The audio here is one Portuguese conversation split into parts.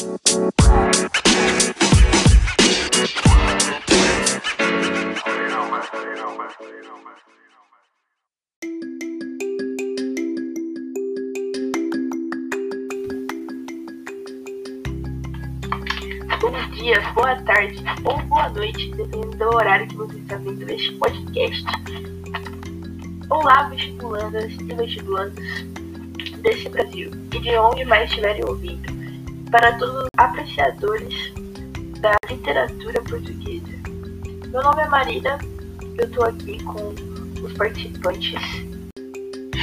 Bom dia, boa tarde ou boa noite, dependendo do horário que você está vendo este podcast. Olá, vestibulandas e vestibulandos desse Brasil e de onde mais estiverem ouvindo, para todos os apreciadores da literatura portuguesa. Meu nome é Marina, eu estou aqui com os participantes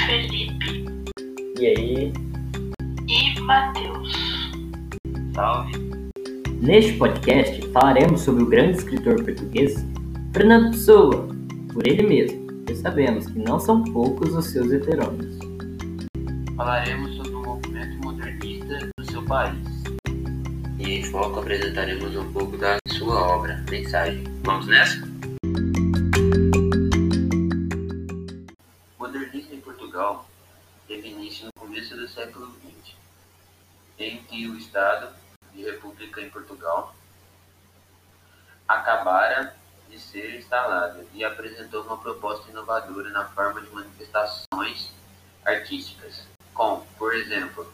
Felipe E aí? e Matheus. Salve. Neste podcast falaremos sobre o grande escritor português Fernando Pessoa, por ele mesmo, pois sabemos que não são poucos os seus heterônimos. Falaremos sobre o movimento modernista do seu país. E em foco apresentaremos um pouco da sua obra, Mensagem. Vamos nessa? O modernismo em Portugal teve início no começo do século XX, em que o Estado de República em Portugal acabara de ser instalado e apresentou uma proposta inovadora na forma de manifestações artísticas, com, por exemplo,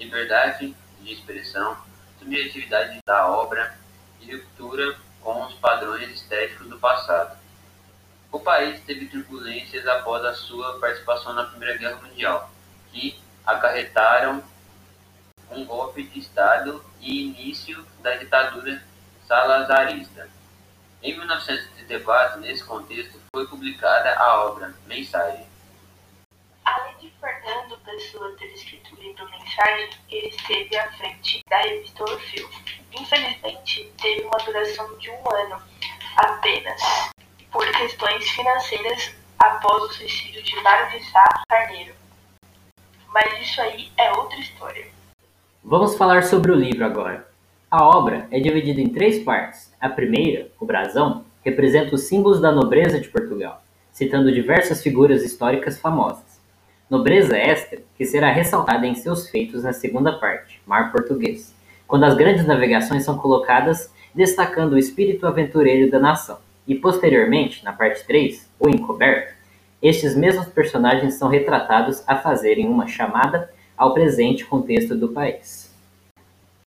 liberdade de expressão, subjetividade da obra e ruptura com os padrões estéticos do passado. O país teve turbulências após a sua participação na Primeira Guerra Mundial, que acarretaram um golpe de Estado e início da ditadura salazarista. Em 1934, nesse contexto, foi publicada a obra Mensagem. Além de Fernando Pessoa ter escrito o livro Mensagem, ele esteve à frente da revista Orfeu. Infelizmente, teve uma duração de um ano apenas, por questões financeiras após o suicídio de Mário de Sá Carneiro. Mas isso aí é outra história. Vamos falar sobre o livro agora. A obra é dividida em três partes. A primeira, o brasão, representa os símbolos da nobreza de Portugal, citando diversas figuras históricas famosas. Nobreza esta que será ressaltada em seus feitos na segunda parte, Mar Português, quando as grandes navegações são colocadas destacando o espírito aventureiro da nação. E posteriormente, na parte 3, o encoberto, estes mesmos personagens são retratados a fazerem uma chamada ao presente contexto do país.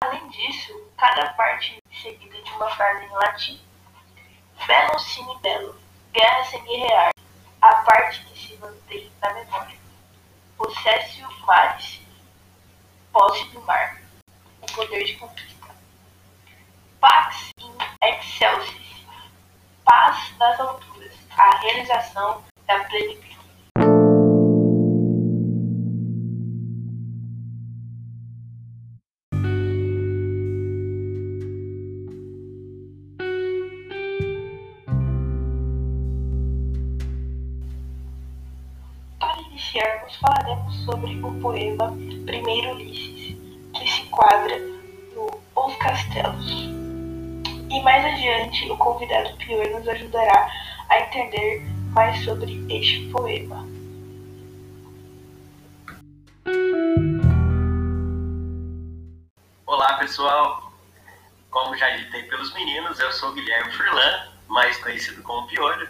Além disso, cada parte é seguida de uma frase em latim. Bellum sine bellum, guerra sem guerrear, a parte que se mantém na memória. Possessio maris, posse do mar, o poder de conquista. Pax in excelsis, paz nas alturas, a realização da plenitude. Falaremos sobre o poema Primeiro Ulisses, que se enquadra no Os Castelos. E mais adiante, o convidado Pior nos ajudará a entender mais sobre este poema. Olá pessoal, como já ditei pelos meninos, eu sou Guilherme Furlan, mais conhecido como Piolho,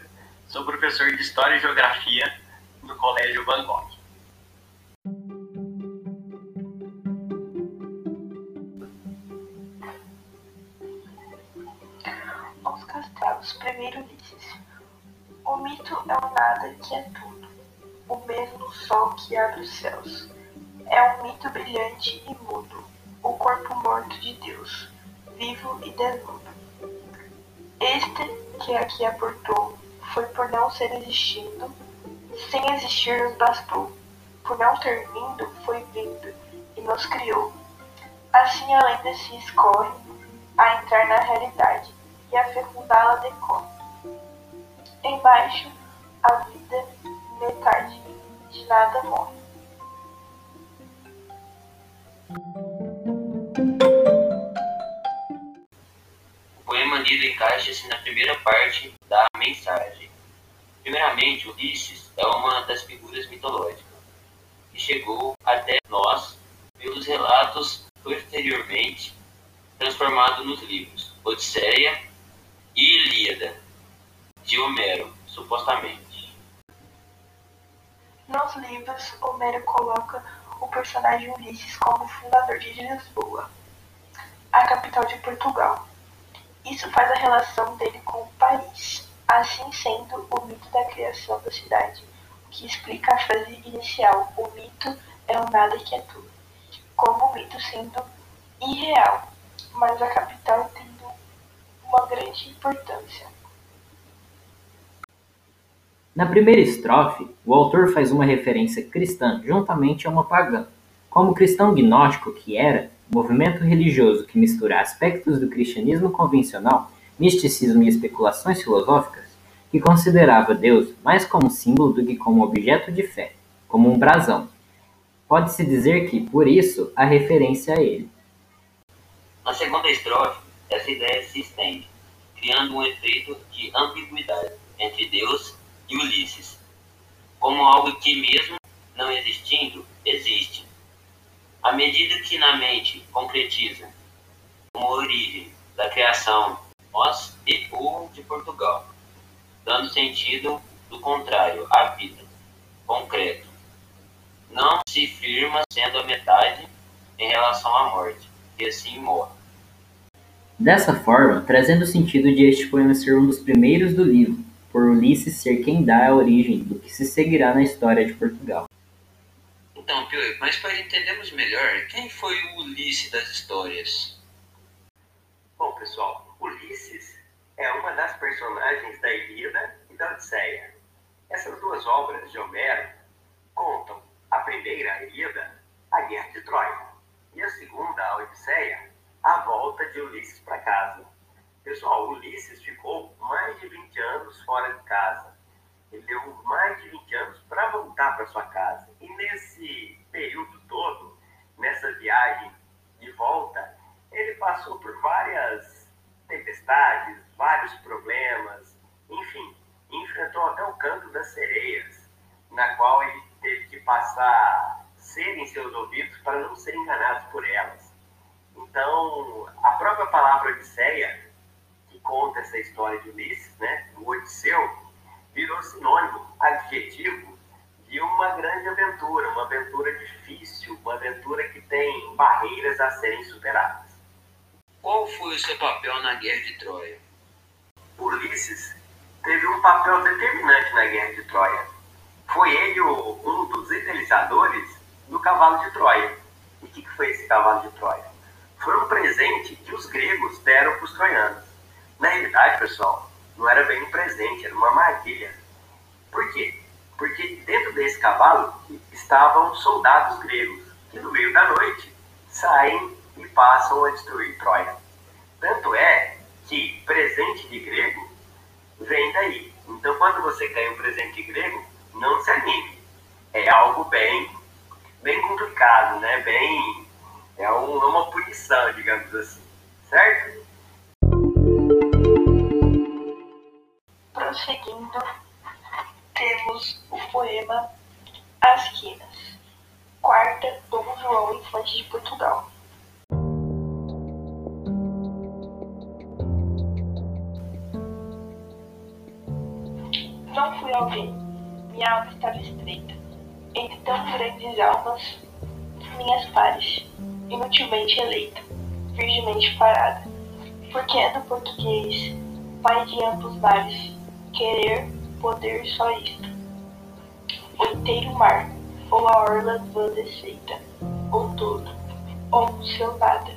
sou professor de História e Geografia no Colégio Van Gogh. Castelos, Primeiro Ulisses. O mito é o nada que é tudo, o mesmo sol que abre os céus. É um mito brilhante e mudo, o corpo morto de Deus, vivo e desnudo. Este que aqui aportou foi por não ser existindo, sem existir nos bastou. Por não ter vindo, foi vindo e nos criou. Assim a lenda se escorre a entrar na realidade e a fecundá-la decorre. Embaixo, a vida, metade, de nada morre. O poema lido encaixa-se na primeira parte da mensagem. Primeiramente, Ulisses é uma das figuras mitológicas que chegou até nós pelos relatos posteriormente transformado nos livros Odisseia Ilíada, de Homero, supostamente. Nos livros, Homero coloca o personagem Ulisses como fundador de Lisboa, a capital de Portugal. Isso faz a relação dele com Paris, assim sendo o mito da criação da cidade, o que explica a frase inicial: o mito é o nada que é tudo, como o mito sendo irreal, mas a capital tendo uma grande importância. Na primeira estrofe, o autor faz uma referência cristã juntamente a uma pagã. Como cristão gnóstico que era, movimento religioso que mistura aspectos do cristianismo convencional, misticismo e especulações filosóficas, que considerava Deus mais como símbolo do que como objeto de fé, como um brasão. Pode-se dizer que, por isso, a referência a ele. Na segunda estrofe, essa ideia se estende, criando um efeito de ambiguidade entre Deus e Ulisses, como algo que, mesmo não existindo, existe. À medida que na mente concretiza uma origem da criação nós e o de Portugal, dando sentido do contrário à vida, concreto. Não se firma sendo a metade em relação à morte, e assim morre. Dessa forma, trazendo o sentido de este poema ser um dos primeiros do livro, por Ulisses ser quem dá a origem do que se seguirá na história de Portugal. Então, Pio, mas para entendermos melhor, quem foi o Ulisses das histórias? Bom, pessoal, Ulisses é uma das personagens da Ilíada e da Odisseia. Essas duas obras de Homero contam a primeira, a Ilíada, a Guerra de Troia, e a segunda, a Odisseia, a volta de Ulisses para casa. Pessoal, Ulisses ficou mais de 20 anos fora de casa. Ele deu mais de 20 anos para voltar para sua casa. E nesse período todo, nessa viagem de volta, ele passou por várias tempestades, vários problemas, enfim, enfrentou até o canto das sereias, na qual ele teve que passar cera em seus ouvidos para não ser enganado por elas. Então, a própria palavra Odisseia, que conta essa história de Ulisses, né, o Odisseu, virou sinônimo, adjetivo, de uma grande aventura, uma aventura difícil, uma aventura que tem barreiras a serem superadas. Qual foi o seu papel na Guerra de Troia? Ulisses teve um papel determinante na Guerra de Troia. Foi ele o, um dos idealizadores do cavalo de Troia. E o que, que foi esse cavalo de Troia? Foi um presente que os gregos deram para os troianos. Na realidade, pessoal, não era bem um presente, era uma armadilha. Por quê? Porque dentro desse cavalo estavam soldados gregos, que no meio da noite saem e passam a destruir Troia. Tanto é que presente de grego vem daí. Então, quando você ganha um presente grego, não se anime. É algo bem, bem complicado, né? Bem, é, um, é uma punição, digamos assim. Certo? Prosseguindo, temos o poema As Quinas, quarta Dom João Infante de Portugal. Não fui alguém, minha alma estava estreita, entre tão grandes almas, minhas pares, inutilmente eleita, virgemente parada, porque é do português, pai de amplos mares, querer, poder só isto. O inteiro mar, ou a orla desfeita, ou todo, ou o seu nada.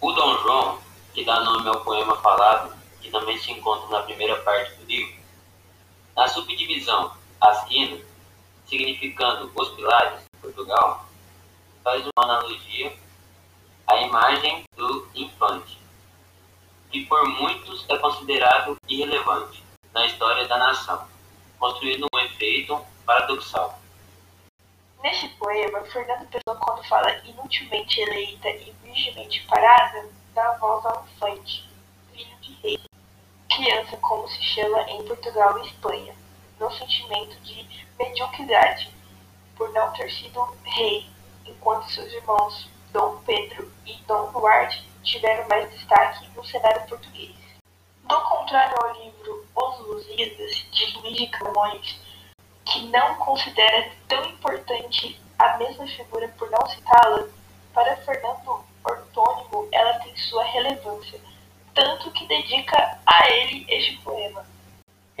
O Dom João, que dá nome ao poema falado, que também se encontra na primeira parte do livro, na subdivisão As significando os pilares de Portugal, faz uma analogia à imagem do infante, que por muitos é considerado irrelevante na história da nação, construindo um efeito paradoxal. Neste poema, Fernando Pessoa, quando fala inutilmente eleita e virgemente parada, dá voz ao infante, filho de rei, criança como se chama em Portugal e Espanha, no sentimento de mediocridade, por não ter sido rei, enquanto seus irmãos Dom Pedro e Dom Duarte tiveram mais destaque no cenário português. Do contrário ao livro Os Lusíadas, de Luís de Camões, que não considera tão importante a mesma figura por não citá-la, para Fernando Ortônimo ela tem sua relevância, tanto que dedica a ele este poema.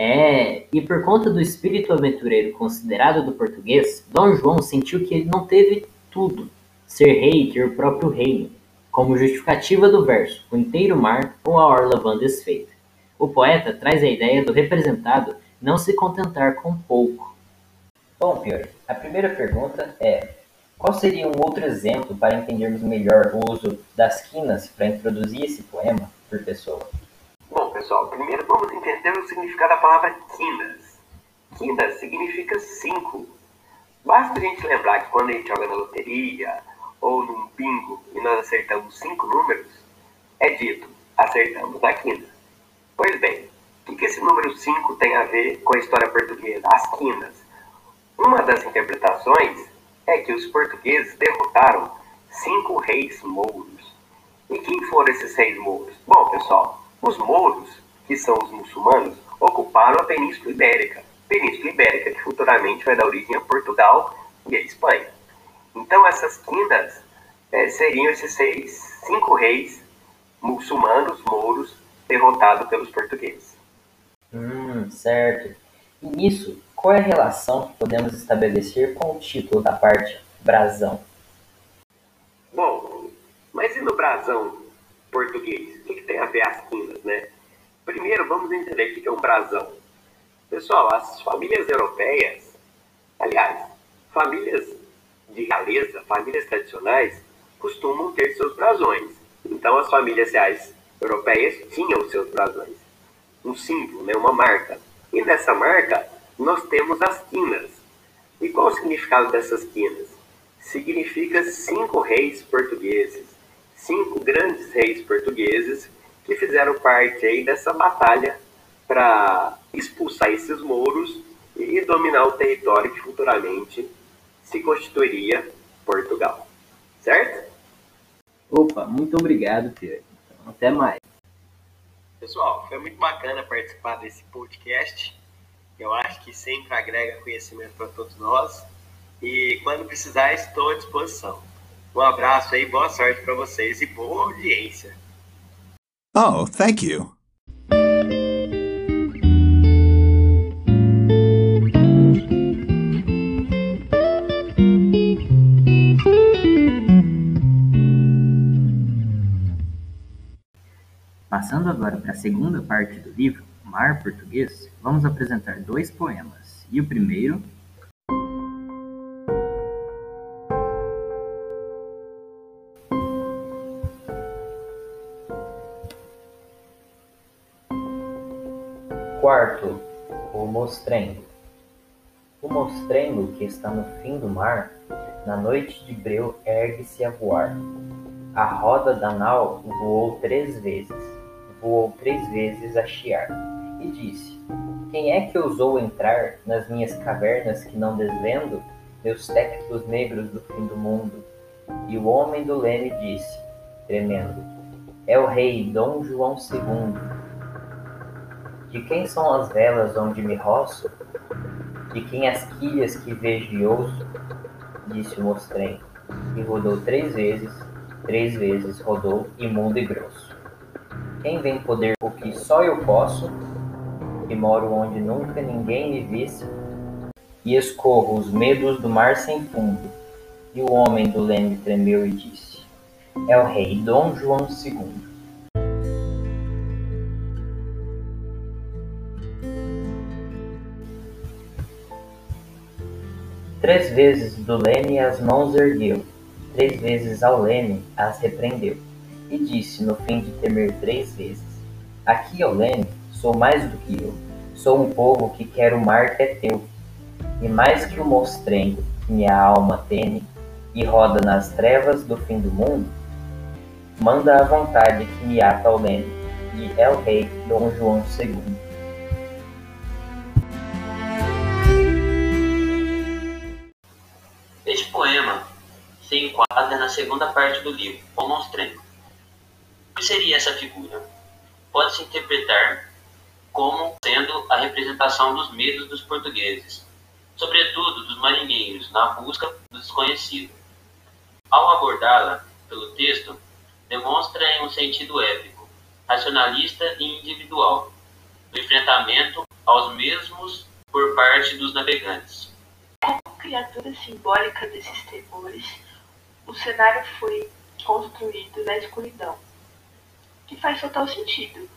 É, e por conta do espírito aventureiro considerado do português, Dom João sentiu que ele não teve tudo, ser rei e ter o próprio reino, como justificativa do verso O inteiro mar ou a orla vã desfeita. O poeta traz a ideia do representado não se contentar com pouco. Bom, Pior, a primeira pergunta é: qual seria um outro exemplo para entendermos melhor o uso das quinas para introduzir esse poema por pessoa? Bom, pessoal, primeiro vamos entender o significado da palavra quinas. Quinas significa cinco. Basta a gente lembrar que quando a gente joga na loteria ou num bingo e nós acertamos cinco números, é dito acertamos a quina. Pois bem, o que esse número 5 tem a ver com a história portuguesa, as quinas? Uma das interpretações é que os portugueses derrotaram cinco reis mouros. E quem foram esses reis mouros? Bom, pessoal, os mouros, que são os muçulmanos, ocuparam a Península Ibérica. Península Ibérica que futuramente vai dar origem a Portugal e a Espanha. Então essas quindas é, seriam esses seis, cinco reis muçulmanos, mouros, derrotado pelos portugueses. Hum, certo. E nisso, qual é a relação que podemos estabelecer com o título da parte brasão? Bom, mas e no brasão português? O que, que tem a ver as quinas, né? Primeiro, vamos entender o que é um brasão. Pessoal, as famílias europeias, aliás, famílias de realeza, famílias tradicionais, costumam ter seus brasões. Então, as famílias reais europeias tinham seus brasões. Um símbolo, né, uma marca. E nessa marca nós temos as quinas. E qual o significado dessas quinas? Significa cinco reis portugueses, cinco grandes reis portugueses que fizeram parte aí dessa batalha para expulsar esses mouros e dominar o território que futuramente se constituiria Portugal. Certo? Opa, muito obrigado, Pierre. Até mais. Pessoal, foi muito bacana participar desse podcast. Eu acho que sempre agrega conhecimento para todos nós. E quando precisar, estou à disposição. Um abraço aí, boa sorte para vocês e boa audiência. Oh, thank you. Passando agora para a segunda parte do livro, Mar Português, vamos apresentar dois poemas. E o primeiro. Mostrengo. O mostrengo que está no fim do mar, na noite de breu ergue-se a voar. A roda da nau voou três vezes voou três vezes a chiar, e disse: Quem é que ousou entrar nas minhas cavernas que não desvendo meus tectos negros do fim do mundo? E o homem do leme disse, tremendo: É o rei Dom João II. De quem são as velas onde me roço? De quem as quilhas que vejo e ouço? Disse o mostrengo, e rodou três vezes, três vezes rodou imundo e grosso. Quem vem poder o que só eu posso, e moro onde nunca ninguém me visse, e escorro os medos do mar sem fundo. E o homem do leme tremeu e disse: É o rei Dom João II. Três vezes do leme as mãos ergueu, três vezes ao leme as repreendeu e disse no fim de temer três vezes: Aqui, Olene, sou mais do que eu. Sou um povo que quer o mar que é teu. E mais que o mostrengo que minha alma teme e roda nas trevas do fim do mundo, manda a vontade que me ata ao leme, e é o rei Dom João II. Segunda parte do livro, O Monstrengo. O que seria essa figura? Pode-se interpretar como sendo a representação dos medos dos portugueses, sobretudo dos marinheiros, na busca do desconhecido. Ao abordá-la pelo texto, demonstra em um sentido épico, racionalista e individual, do enfrentamento aos mesmos por parte dos navegantes. Como criatura simbólica desses temores, o cenário foi construído na escuridão, que faz total sentido.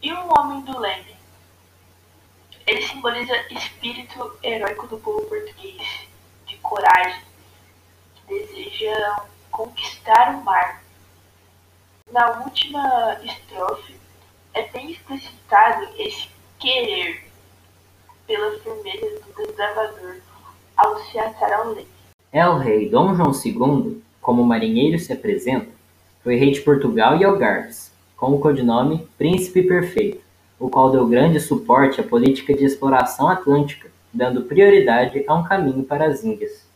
E o Homem do Leme? Ele simboliza espírito heróico do povo português, de coragem, que deseja conquistar o mar. Na última estrofe é bem explicitado esse querer pela firmeza do desbravador ao se atar ao leme. El Rei Dom João II, como marinheiro se apresenta, foi rei de Portugal e Algarves, com o codinome Príncipe Perfeito, o qual deu grande suporte à política de exploração atlântica, dando prioridade a um caminho para as Índias.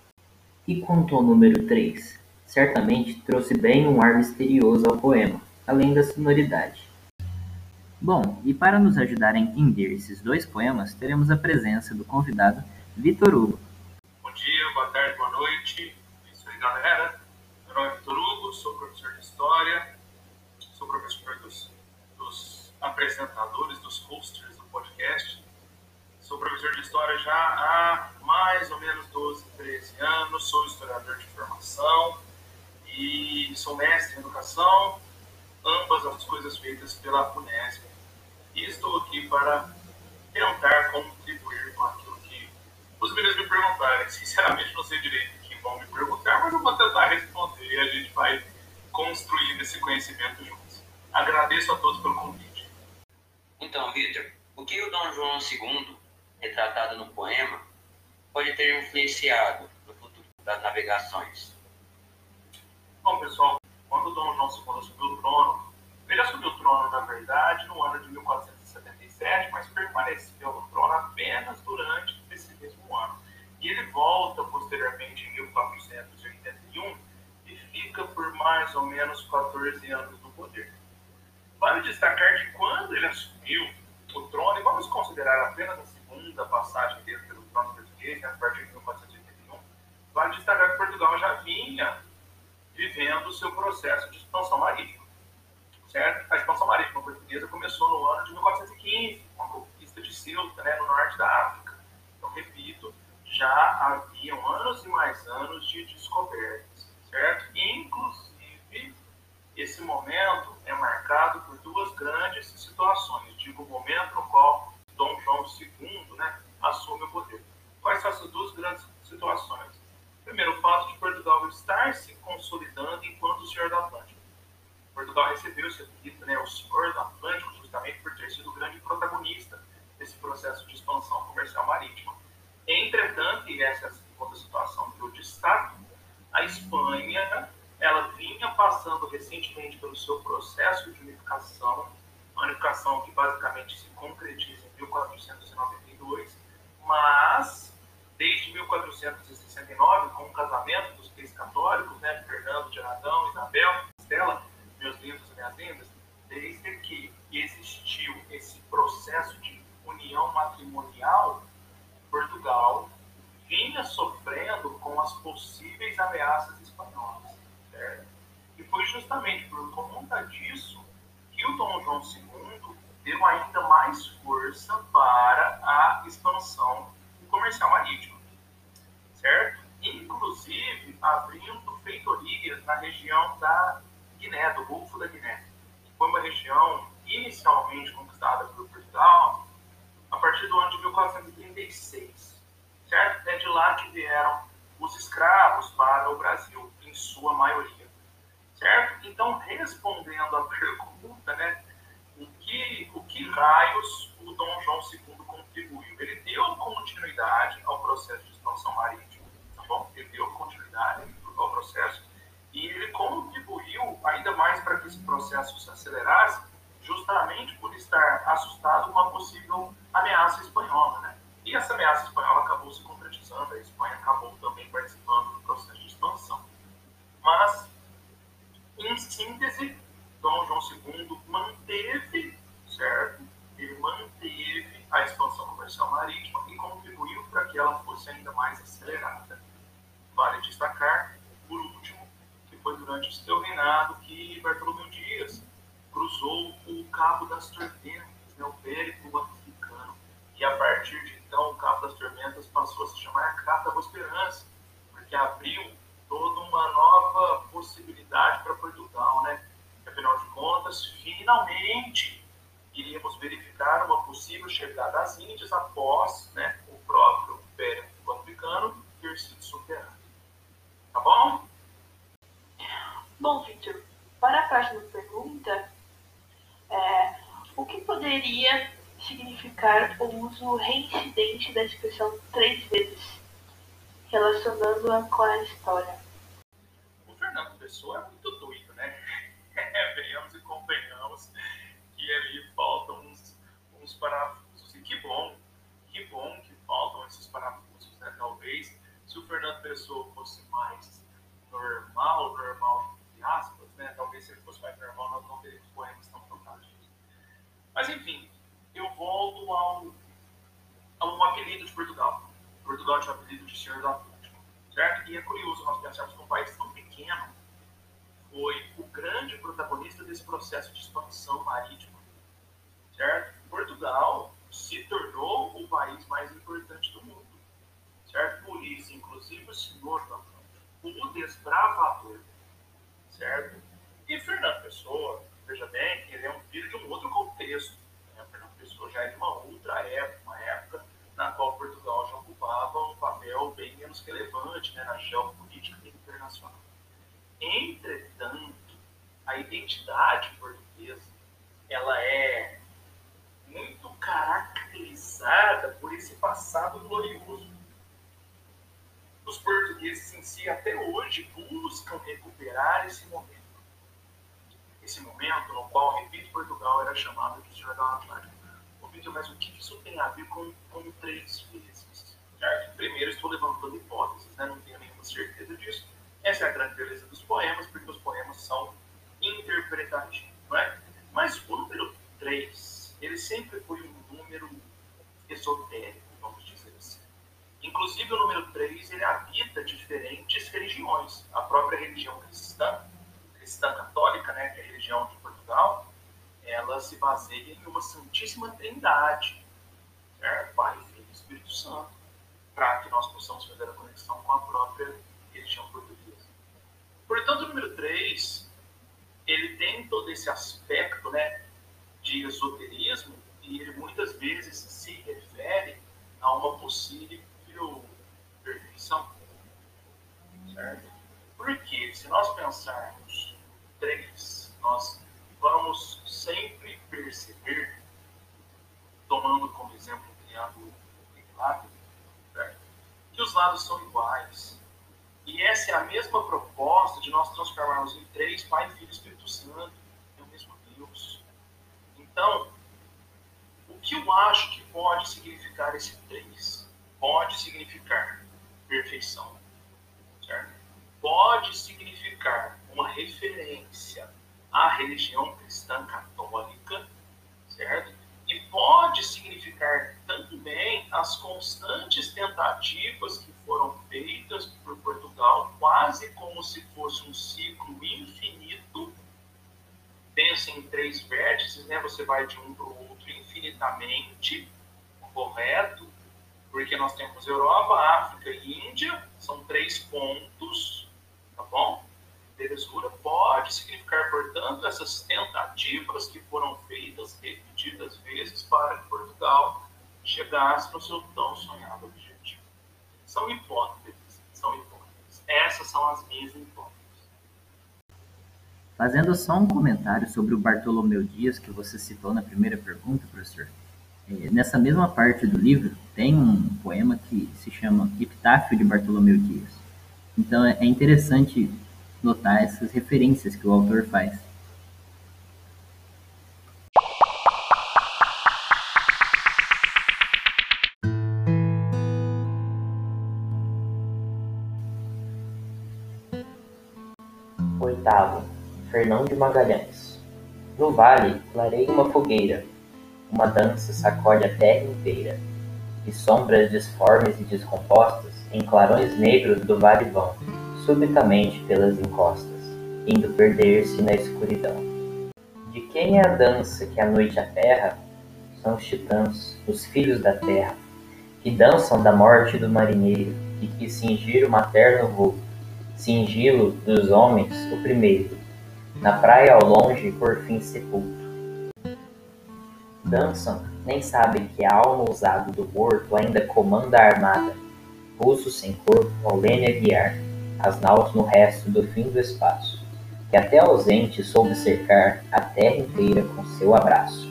E quanto ao número 3, certamente trouxe bem um ar misterioso ao poema, além da sonoridade. Bom, e para nos ajudar a entender esses dois poemas, teremos a presença do convidado Vitor Hugo. Dia, boa tarde, boa noite. É isso aí, galera. Meu nome é Vitor Hugo, sou professor de História, sou professor dos, dos apresentadores, dos hosters do podcast. Sou professor de História já há mais ou menos 12, 13 anos, sou historiador de formação e sou mestre em educação, ambas as coisas feitas pela Unesp e estou aqui para tentar contribuir com que os meninos me perguntarem. Sinceramente, não sei direito o que vão me perguntar, mas eu vou tentar responder e a gente vai construindo esse conhecimento juntos. Agradeço a todos pelo convite. Então, Victor, o que o Dom João II, retratado no poema, pode ter influenciado no futuro das navegações? Bom, pessoal, quando o Dom João II subiu o trono, ele assumiu o trono, na verdade, no ano de 1477, mas permaneceu no trono apenas durante. E ele volta posteriormente em 1481 e fica por mais ou menos 14 anos no poder. Vale destacar que quando ele assumiu o trono, e vamos considerar apenas a segunda passagem dele pelo trono português, né, a partir de 1481, vale destacar que Portugal já vinha vivendo o seu processo de expansão marítima certo? A expansão marítima portuguesa começou no ano de 1415, com a conquista de Ceuta, né, no norte da África. Já haviam anos e mais anos de descobertas, certo? Inclusive, esse momento é marcado por duas grandes situações. Digo, o momento no qual Dom João II né, assume o poder. Quais são essas duas grandes situações? Primeiro, o fato de Portugal estar se consolidando enquanto Senhor da Atlântica. Portugal recebeu esse apelido, né, o Senhor do Atlântico, justamente por ter sido o grande protagonista desse processo de expansão comercial marítima. Entretanto, e essa é a segunda situação que eu destaco, a Espanha ela vinha passando recentemente pelo seu processo de unificação, uma unificação que basicamente se concretiza em 1492, mas desde 1469, com o casamento dos três católicos, né, Fernando de Aragão, Isabel, Estela, meus livros e minhas lendas, desde que existiu esse processo de união matrimonial, Portugal vinha sofrendo com as possíveis ameaças espanholas. Certo? E foi justamente por conta disso que o Dom João II deu ainda mais força para a expansão comercial marítima. Certo? Inclusive abrindo feitorias na região da Guiné, do Golfo da Guiné. Foi uma região inicialmente conquistada por Portugal a partir do ano de 1436. Certo? É de lá que vieram os escravos para o Brasil, em sua maioria. Certo? Então, respondendo à pergunta, né, o que, o que raios o Dom João II contribuiu? Ele deu continuidade ao processo de expansão marítima, tá bom? Ele deu continuidade ao processo e ele contribuiu ainda mais para que esse processo se acelerasse, justamente por estar assustado com a possível ameaça espanhola. Né? E essa ameaça espanhola acabou se concretizando, a Espanha acabou também participando do processo de expansão. Mas, em síntese, Dom João II manteve, certo? Ele manteve a expansão comercial marítima e contribuiu para que ela fosse ainda mais acelerada. Vale destacar, por último, que foi durante o seu reinado que Bartolomeu Dias cruzou o Cabo das Tormentas, né, o Périplo Africano, e a partir de então o Cabo das Tormentas passou a se chamar Cata da Esperança, porque abriu toda uma nova possibilidade para Portugal, né? Afinal de contas, finalmente iríamos verificar uma possível chegada às Índias após né, o próprio Império Africano ter sido superado. Tá bom? Bom, Victor, para a próxima pergunta, é, o que poderia significar o uso reincidente da expressão três vezes, relacionando-a com a história? O Fernando Pessoa é muito doido, né? Venhamos e convenhamos que ali faltam uns, uns parafusos. E que bom, que bom que faltam esses parafusos, né? Talvez se o Fernando Pessoa fosse mais normal, normal entre aspas, né? Talvez se ele fosse mais normal, nós não teríamos poemas tão fantásticos. Mas enfim, eu volto ao, a um apelido de Portugal. Portugal tinha o apelido de Senhor do Atlântico, certo? E é curioso nós pensarmos que um país tão pequeno foi o grande protagonista desse processo de expansão marítima, certo? Portugal se tornou o país mais importante do mundo, certo? Por isso, inclusive, o Senhor do Atlântico, o desbravador, certo? E Fernando Pessoa, veja bem que ele é um filho de um outro contexto, Pessoa já é de uma outra época, uma época na qual Portugal já ocupava um papel bem menos relevante né, na geopolítica internacional. Entretanto, a identidade portuguesa ela é muito caracterizada por esse passado glorioso. Os portugueses em si até hoje buscam recuperar esse momento. Esse momento no qual, repito, Portugal era chamado de Senhor da Atlântico vídeo, mas o que isso tem a ver com, com três vezes? Certo? Primeiro, estou levantando hipóteses, né? não tenho nenhuma certeza disso. Essa é a grande beleza dos poemas, porque os poemas são interpretativos. É? Mas o número 3, ele sempre foi um número esotérico, vamos dizer assim. Inclusive, o número 3, ele habita diferentes religiões. A própria religião cristã, cristã católica, né, que é a religião de Portugal, ela se baseia em uma Santíssima Trindade, certo? Pai, Filho e Espírito Santo, para que nós possamos fazer a conexão com a própria. Portanto, o número 3, ele tem todo esse aspecto né, de esoterismo e ele muitas vezes se refere a uma possível perfeição. Certo? Porque se nós pensarmos três, nós vamos sempre perceber, tomando como exemplo o triângulo equilátero, que os lados são iguais. E essa é a mesma proposta de nós transformarmos em três, Pai, Filho e Espírito Santo. É o mesmo Deus. Então, o que eu acho que pode significar esse três? Pode significar perfeição, certo? Pode significar uma referência a religião cristã católica, certo? Pode significar também as constantes tentativas que foram feitas por Portugal, quase como se fosse um ciclo infinito. Pensa em três vértices, né? Você vai de um para o outro infinitamente, correto? Porque nós temos Europa, África e Índia, são três pontos, tá bom? Belezura pode significar, portanto, essas tentativas que foram feitas repetidas vezes para que Portugal chegasse no seu tão sonhado objetivo. São hipóteses, são hipóteses. Essas são as minhas hipóteses. Fazendo só um comentário sobre o Bartolomeu Dias que você citou na primeira pergunta, professor. É, nessa mesma parte do livro tem um poema que se chama Epitáfio de Bartolomeu Dias. Então é interessante notar essas referências que o autor faz. Oitavo, Fernão de Magalhães. No vale, clareia uma fogueira, uma dança sacode a terra inteira. e sombras disformes e descompostas em clarões negros do vale vão, subitamente pelas encostas, indo perder-se na escuridão. De quem é a dança que a noite aterra? São os titãs, os filhos da terra, que dançam da morte do marinheiro e que cingir o materno voo, cingilo dos homens o primeiro, na praia ao longe por fim sepulto. Dançam, nem sabem que a alma ousada do morto ainda comanda a armada, pulso sem corpo ao leme a guiar, as naus no resto do fim do espaço, que até ausente soube cercar a terra inteira com seu abraço.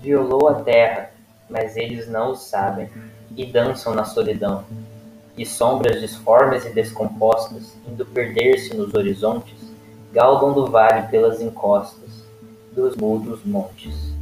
Violou a terra, mas eles não o sabem, e dançam na solidão, e sombras disformes e descompostas, indo perder-se nos horizontes, galgam do vale pelas encostas dos mudos montes.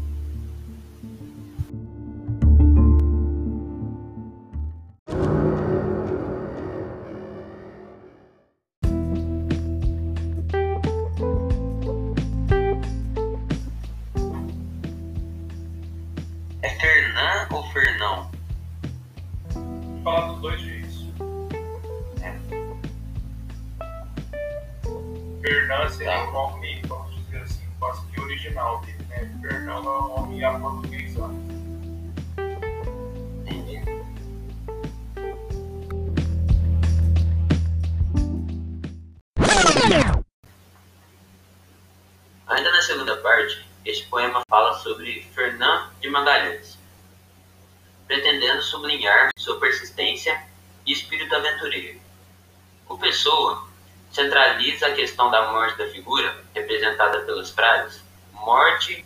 Centraliza a questão da morte da figura, representada pelas frases morte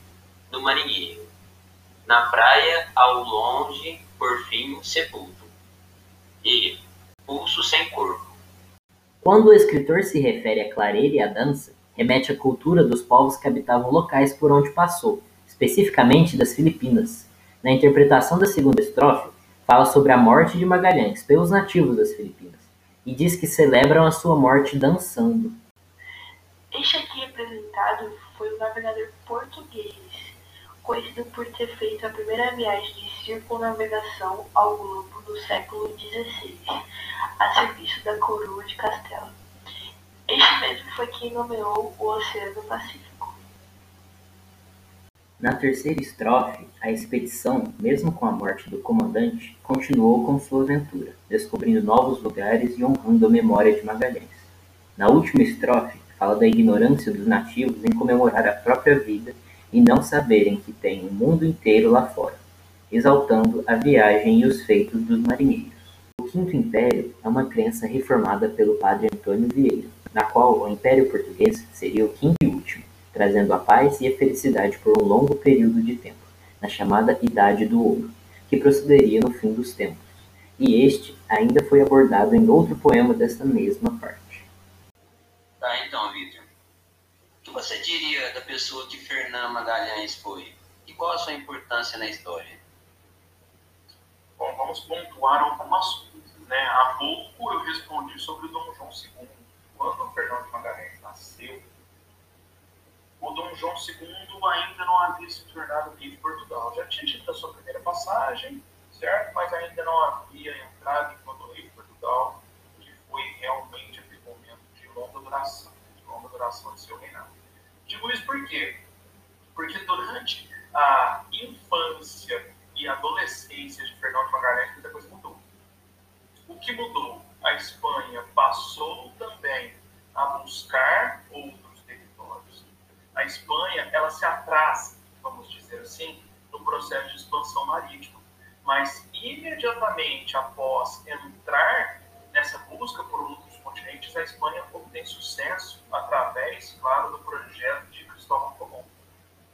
do marinheiro, na praia ao longe, por fim, sepulto, e pulso sem corpo. Quando o escritor se refere à clareira e à dança, remete à cultura dos povos que habitavam locais por onde passou, especificamente das Filipinas. Na interpretação da segunda estrofe, fala sobre a morte de Magalhães pelos nativos das Filipinas e diz que celebram a sua morte dançando. Este aqui representado foi o navegador português, conhecido por ter feito a primeira viagem de circunnavegação ao globo no século XVI, a serviço da coroa de Castela. Este mesmo foi quem nomeou o Oceano Pacífico. Na terceira estrofe, a expedição, mesmo com a morte do comandante, continuou com sua aventura, descobrindo novos lugares e honrando a memória de Magalhães. Na última estrofe, fala da ignorância dos nativos em comemorar a própria vida e não saberem que tem um mundo inteiro lá fora, exaltando a viagem e os feitos dos marinheiros. O Quinto Império é uma crença reformada pelo padre Antônio Vieira, na qual o Império Português seria o quinto e último, trazendo a paz e a felicidade por um longo período de tempo, na chamada Idade do Ouro, que procederia no fim dos tempos. E este ainda foi abordado em outro poema desta mesma parte. Tá, então, Vitor. O que você diria da pessoa que Fernão Magalhães foi? E qual a sua importância na história? Bom, vamos pontuar algumas coisas, né? Há pouco eu respondi sobre o Dom João II. Quando o Fernão de Magalhães o Dom João II ainda não havia se tornado rei de Portugal. Já tinha tido a sua primeira passagem, certo? Mas ainda não havia entrado enquanto rei de Portugal, que foi realmente aquele momento de longa duração, de longa duração de seu reinado. Digo isso por quê? Porque durante a infância e adolescência de Fernão de Magalhães, muita coisa mudou. O que mudou? A Espanha passou também a buscar territórios. A Espanha, ela se atrasa, vamos dizer assim, no processo de expansão marítima. Mas imediatamente após entrar nessa busca por outros continentes, a Espanha obtém sucesso através, claro, do projeto de Cristóvão Colombo.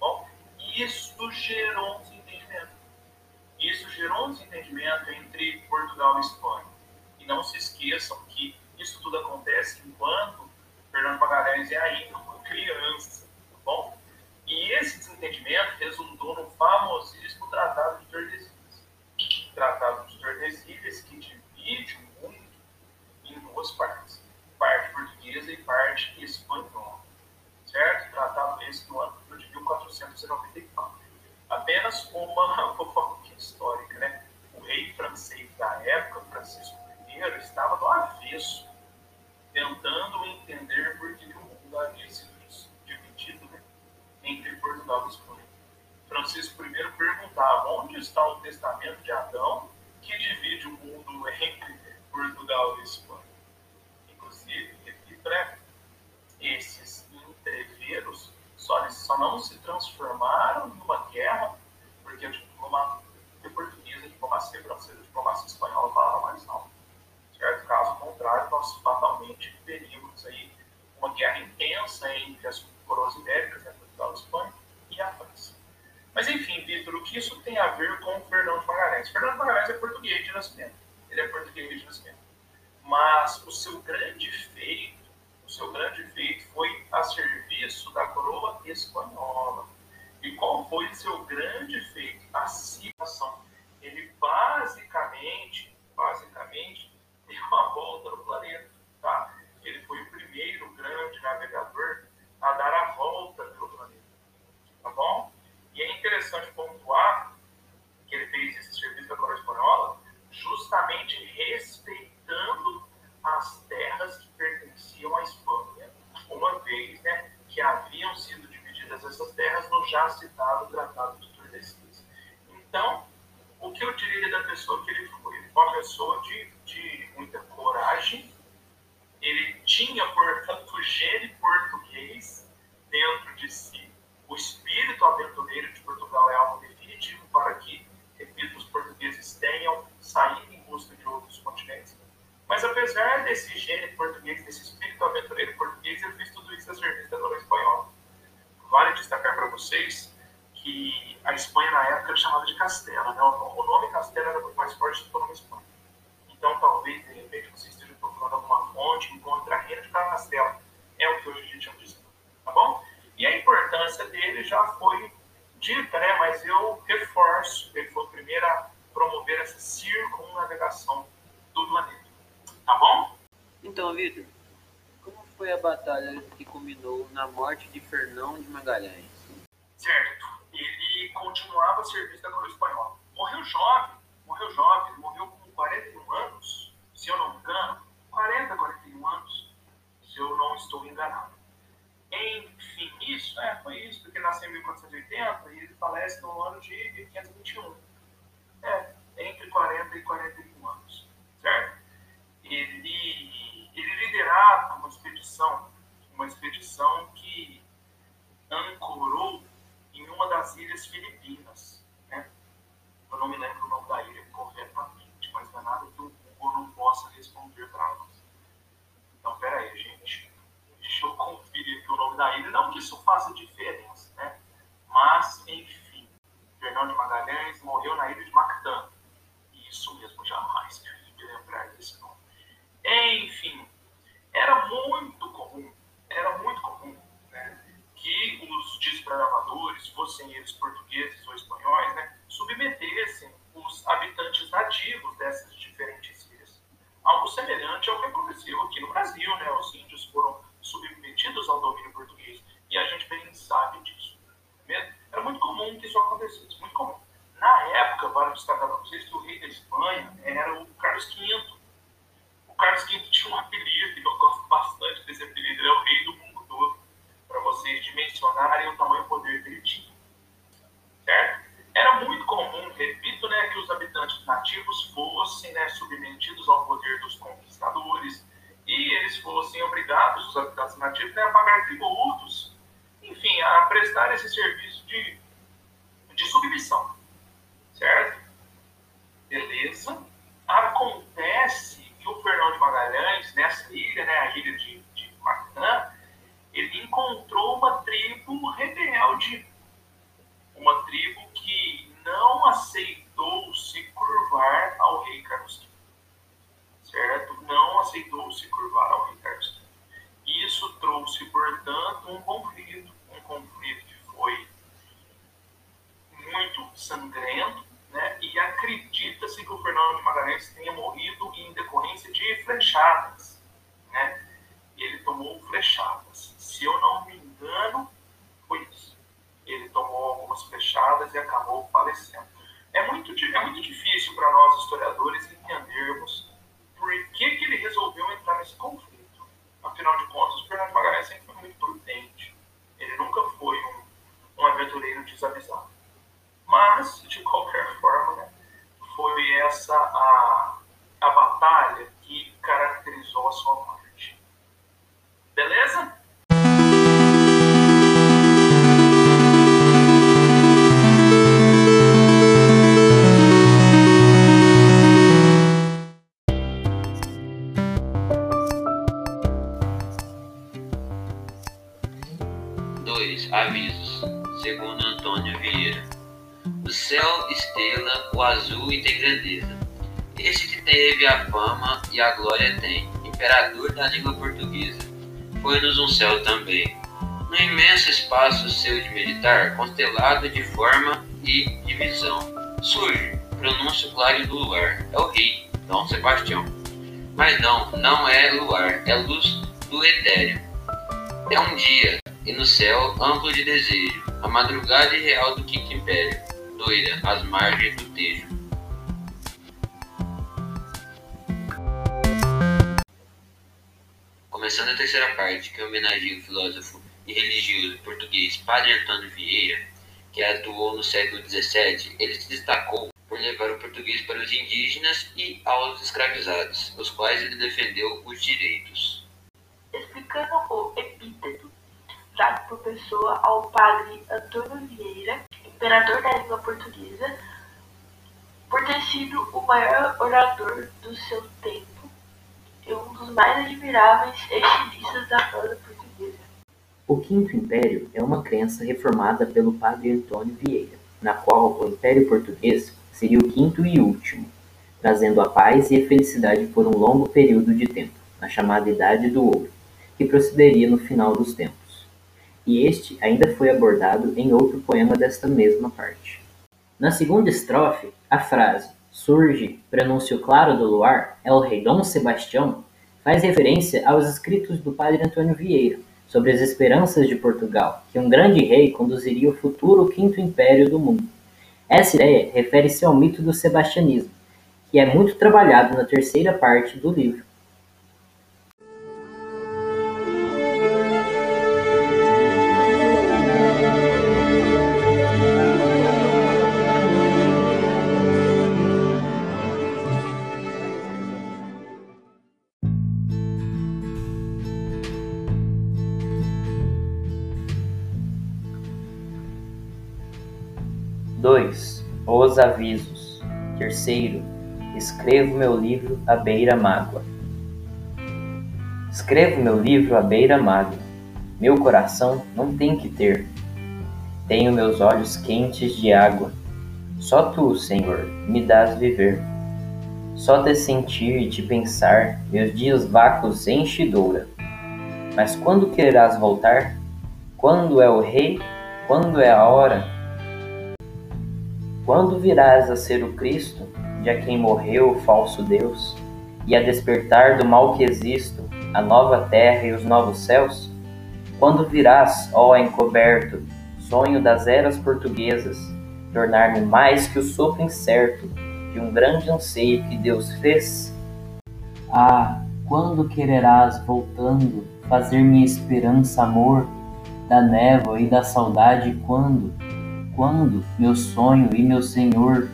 Bom, isso gerou um desentendimento. Isso gerou um desentendimento entre Portugal e Espanha. E não se esqueçam que isso tudo acontece enquanto Fernando Magalhães é ainda uma criança, bom? E esse desentendimento resultou no famosíssimo Tratado de Tordesilhas. Tratado de Tordesilhas que divide o mundo em duas partes, parte portuguesa e parte espanhola. Certo? Tratado esse no ano de 1494. Apenas uma fofoquinha histórica, né? O rei francês da época, Francisco I, estava do avesso, tentando entender por que o mundo havia sido entre Portugal e Espanha. Francisco I perguntava onde está o testamento de Adão que divide o mundo entre Portugal e Espanha. Inclusive, repito, né, esses entreveros só, só não se transformaram numa guerra porque a diplomacia portuguesa, a diplomacia francesa, a diplomacia espanhola falava mais não. Certo? Caso contrário, nós fatalmente teríamos aí uma guerra intensa entre as coroas ibéricas, né, Portugal Espanha, e a França. Mas enfim, Vitor, o que isso tem a ver com Fernando Magalhães? Fernando Magalhães é português de nascimento. Ele é português de nascimento. Mas o seu grande feito, o seu grande feito foi a serviço da coroa espanhola. E qual foi o seu grande feito? A situação. Ele basicamente, basicamente, deu uma volta no planeta, tá? Ele foi o primeiro grande navegador a dar a volta pelo planeta, tá bom? E é interessante pontuar que ele fez esse serviço da coroa espanhola justamente respeitando as terras que pertenciam à Espanha, uma vez né, que haviam sido divididas essas terras no já citado Tratado de Tordesilhas. Então, o que eu diria da pessoa que ele foi? Ele foi uma pessoa de, de muita coragem, ele tinha, portanto, o gene português dentro de si, o espírito aventureiro de Portugal é algo definitivo para que, repito, os portugueses tenham saído busca de outros continentes. Mas apesar desse gênero português, desse espírito aventureiro português, eu fiz tudo isso a serviço da coroa espanhola. Vale destacar para vocês que a Espanha na época era chamada de Castela. Né? O nome Castela era muito mais forte do que o nome Espanha. Então talvez, de repente, você esteja procurando alguma fonte, encontre a reina de Castela. É o que hoje a gente chama de Espanha. Tá bom? E a importância dele já foi dita, né? mas eu reforço, ele foi o primeiro a promover essa circunnavegação do planeta. Tá bom? Então, Vitor, como foi a batalha que culminou na morte de Fernão de Magalhães? Certo. Ele continuava a serviço da coroa espanhola. Morreu jovem, morreu jovem, morreu com 41 anos, se eu não me engano, 40, 41 anos, se eu não estou enganado. Enfim, isso, é, foi isso, porque nasceu em 1480 e ele falece no ano de 1521. É, entre 40 e 41 anos, certo? Ele, ele liderava uma expedição, uma expedição que ancorou em uma das ilhas filipinas, né? Eu não me lembro o nome da ilha corretamente, mas não é nada que o Google não possa responder para nós. Então, peraí, gente deixa eu conferir aqui o nome da ilha. Não que isso faça diferença, né? Mas, enfim, Fernão de Magalhães morreu na ilha de Mactan. Jamais me lembrar desse nome. Enfim, era muito comum, era muito comum né, que os desbravadores, fossem eles portugueses glória tem, imperador da língua portuguesa. Foi-nos um céu também. No imenso espaço seu de meditar, constelado de forma e divisão, surge, pronúncio claro do luar, é o rei, Dom Sebastião. Mas não, não é luar, é luz do etéreo. É um dia, e no céu amplo de desejo, a madrugada real do quinto império, doira, às margens do Tejo. Começando a terceira parte, que homenageia o filósofo e religioso português Padre Antônio Vieira, que atuou no século XVII, ele se destacou por levar o português para os indígenas e aos escravizados, os quais ele defendeu os direitos. Explicando o epíteto dado por pessoa ao padre Antônio Vieira, imperador da língua portuguesa, por ter sido o maior orador do seu tempo e um dos mais admiráveis estilistas da prosa portuguesa. O Quinto Império é uma crença reformada pelo padre Antônio Vieira, na qual o Império Português seria o quinto e último, trazendo a paz e a felicidade por um longo período de tempo, na chamada Idade do Ouro, que procederia no final dos tempos. E este ainda foi abordado em outro poema desta mesma parte. Na segunda estrofe, a frase surge, pronúncio claro do luar, é o rei Dom Sebastião, faz referência aos escritos do padre Antônio Vieira sobre as esperanças de Portugal, que um grande rei conduziria o futuro quinto império do mundo. Essa ideia refere-se ao mito do sebastianismo, que é muito trabalhado na terceira parte do livro. Os avisos. Terceiro, escrevo meu livro à beira-mágoa. Escrevo meu livro à beira-mágoa. Meu coração não tem que ter. Tenho meus olhos quentes de água. Só tu, Senhor, me dás viver. Só de sentir e de pensar, meus dias vacos enche doura. Mas quando quererás voltar? Quando é o rei? Quando é a hora? Quando virás a ser o Cristo, de a quem morreu o falso Deus, e a despertar do mal que existo, a nova terra e os novos céus? Quando virás, ó encoberto, sonho das eras portuguesas, tornar-me mais que o sopro incerto de um grande anseio que Deus fez? Ah, quando quererás, voltando, fazer minha esperança amor, da névoa e da saudade, quando? Quando, meu sonho e meu Senhor,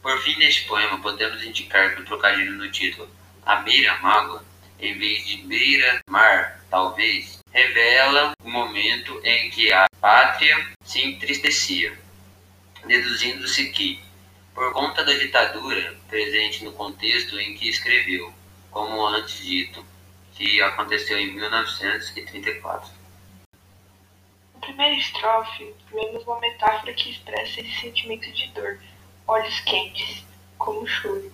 Por fim, neste poema, podemos indicar que o trocadilho no título A Beira-Mágoa, em vez de beira-mar, talvez, revela o momento em que a pátria se entristecia, deduzindo-se que, por conta da ditadura presente no contexto em que escreveu, como antes dito, que aconteceu em 1934. Na primeira estrofe, vemos uma metáfora que expressa esse sentimento de dor, olhos quentes, como choro.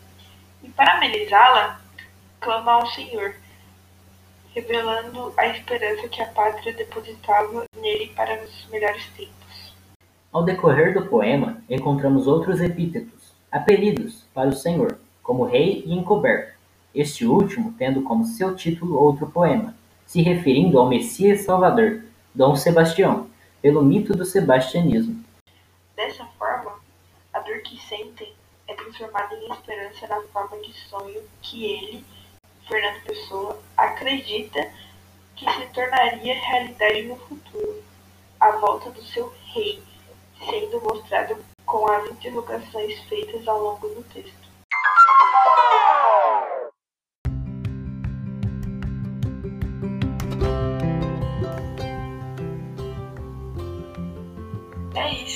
E para amenizá-la, clama ao Senhor, revelando a esperança que a pátria depositava nele para os melhores tempos. Ao decorrer do poema, encontramos outros epítetos, apelidos para o Senhor, como rei e encoberto, este último tendo como seu título outro poema, se referindo ao Messias Salvador, Dom Sebastião, pelo mito do sebastianismo. Dessa forma, a dor que sentem é transformada em esperança na forma de sonho que ele, Fernando Pessoa, acredita que se tornaria realidade no futuro, a volta do seu rei, sendo mostrado com as interrogações feitas ao longo do texto.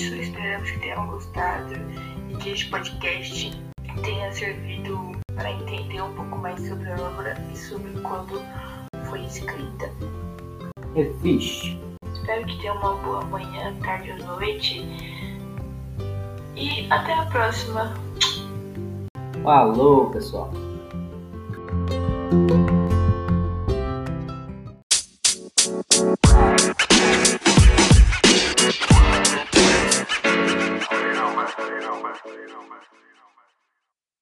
Isso, esperamos que tenham gostado e que este podcast tenha servido para entender um pouco mais sobre a obra e sobre quando foi escrita. É fixe. Espero que tenham uma boa manhã, tarde ou noite. E até a próxima. Falou, pessoal.